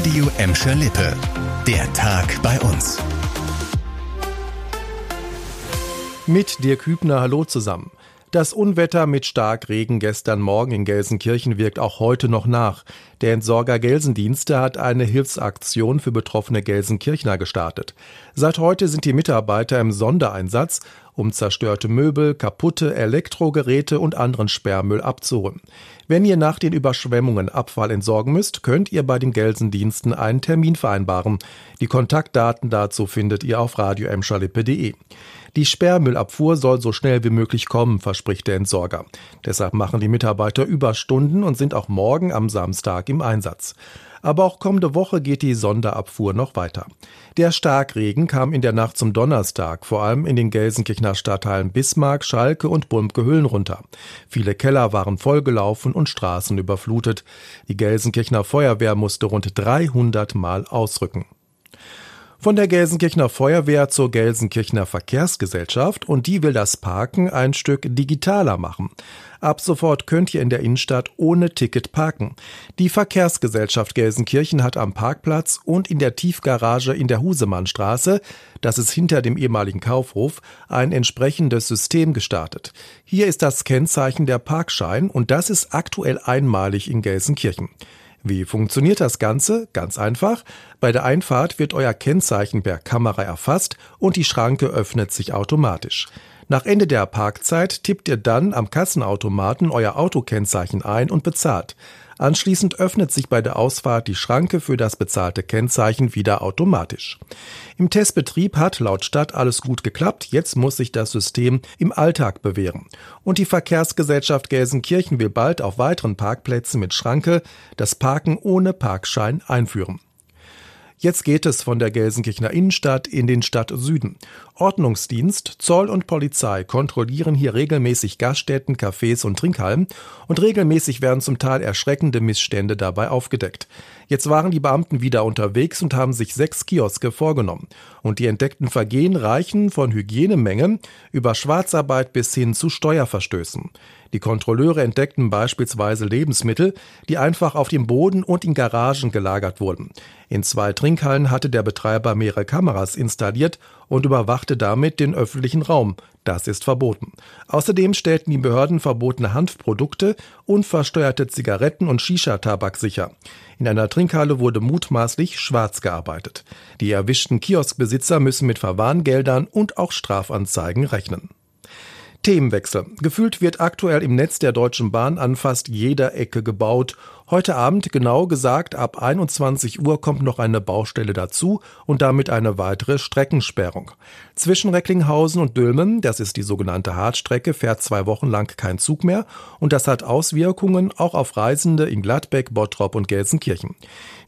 Radio Emscher Lippe. Der Tag bei uns. Mit dir Kübner, hallo zusammen. Das Unwetter mit Starkregen gestern Morgen in Gelsenkirchen wirkt auch heute noch nach. Der Entsorger Gelsendienste hat eine Hilfsaktion für betroffene Gelsenkirchner gestartet. Seit heute sind die Mitarbeiter im Sondereinsatz, um zerstörte Möbel, kaputte Elektrogeräte und anderen Sperrmüll abzuholen. Wenn ihr nach den Überschwemmungen Abfall entsorgen müsst, könnt ihr bei den Gelsendiensten einen Termin vereinbaren. Die Kontaktdaten dazu findet ihr auf radioemschalippe.de. Die Sperrmüllabfuhr soll so schnell wie möglich kommen, verspricht der Entsorger. Deshalb machen die Mitarbeiter Überstunden und sind auch morgen am Samstag im Einsatz. Aber auch kommende Woche geht die Sonderabfuhr noch weiter. Der Starkregen kam in der Nacht zum Donnerstag vor allem in den Gelsenkirchener Stadtteilen Bismarck, Schalke und Bulmke Hüllen runter. Viele Keller waren vollgelaufen und Straßen überflutet. Die Gelsenkirchener Feuerwehr musste rund 300 Mal ausrücken von der Gelsenkirchener Feuerwehr zur Gelsenkirchener Verkehrsgesellschaft und die will das Parken ein Stück digitaler machen. Ab sofort könnt ihr in der Innenstadt ohne Ticket parken. Die Verkehrsgesellschaft Gelsenkirchen hat am Parkplatz und in der Tiefgarage in der Husemannstraße, das ist hinter dem ehemaligen Kaufhof, ein entsprechendes System gestartet. Hier ist das Kennzeichen der Parkschein und das ist aktuell einmalig in Gelsenkirchen. Wie funktioniert das Ganze? Ganz einfach. Bei der Einfahrt wird euer Kennzeichen per Kamera erfasst und die Schranke öffnet sich automatisch. Nach Ende der Parkzeit tippt ihr dann am Kassenautomaten euer Autokennzeichen ein und bezahlt. Anschließend öffnet sich bei der Ausfahrt die Schranke für das bezahlte Kennzeichen wieder automatisch. Im Testbetrieb hat laut Stadt alles gut geklappt, jetzt muss sich das System im Alltag bewähren. Und die Verkehrsgesellschaft Gelsenkirchen will bald auf weiteren Parkplätzen mit Schranke das Parken ohne Parkschein einführen. Jetzt geht es von der Gelsenkirchener Innenstadt in den Stadtsüden. Ordnungsdienst, Zoll und Polizei kontrollieren hier regelmäßig Gaststätten, Cafés und Trinkhallen und regelmäßig werden zum Teil erschreckende Missstände dabei aufgedeckt. Jetzt waren die Beamten wieder unterwegs und haben sich sechs Kioske vorgenommen. Und die entdeckten Vergehen reichen von Hygienemengen über Schwarzarbeit bis hin zu Steuerverstößen. Die Kontrolleure entdeckten beispielsweise Lebensmittel, die einfach auf dem Boden und in Garagen gelagert wurden. In zwei Trinkhallen hatte der Betreiber mehrere Kameras installiert und überwachte damit den öffentlichen Raum. Das ist verboten. Außerdem stellten die Behörden verbotene Hanfprodukte, unversteuerte Zigaretten und Shisha-Tabak sicher. In einer Trinkhalle wurde mutmaßlich schwarz gearbeitet. Die erwischten Kioskbesitzer müssen mit Verwarngeldern und auch Strafanzeigen rechnen. Themenwechsel. Gefühlt wird aktuell im Netz der Deutschen Bahn an fast jeder Ecke gebaut Heute Abend, genau gesagt ab 21 Uhr, kommt noch eine Baustelle dazu und damit eine weitere Streckensperrung. Zwischen Recklinghausen und Dülmen, das ist die sogenannte Hartstrecke, fährt zwei Wochen lang kein Zug mehr und das hat Auswirkungen auch auf Reisende in Gladbeck, Bottrop und Gelsenkirchen.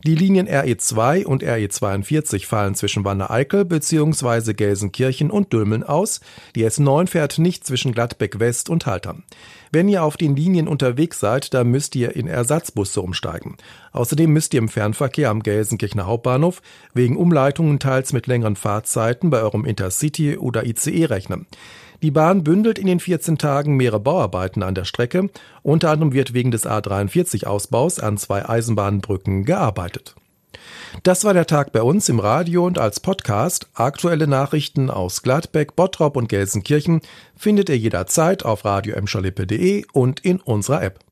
Die Linien RE2 und RE42 fallen zwischen Wanne-Eickel bzw. Gelsenkirchen und Dülmen aus. Die S9 fährt nicht zwischen Gladbeck West und Haltern. Wenn ihr auf den Linien unterwegs seid, dann müsst ihr in Ersatzbusse umsteigen. Außerdem müsst ihr im Fernverkehr am Gelsenkirchener Hauptbahnhof wegen Umleitungen teils mit längeren Fahrzeiten bei eurem Intercity oder ICE rechnen. Die Bahn bündelt in den 14 Tagen mehrere Bauarbeiten an der Strecke. Unter anderem wird wegen des A43-Ausbaus an zwei Eisenbahnbrücken gearbeitet. Das war der Tag bei uns im Radio und als Podcast. Aktuelle Nachrichten aus Gladbeck, Bottrop und Gelsenkirchen findet ihr jederzeit auf radio und in unserer App.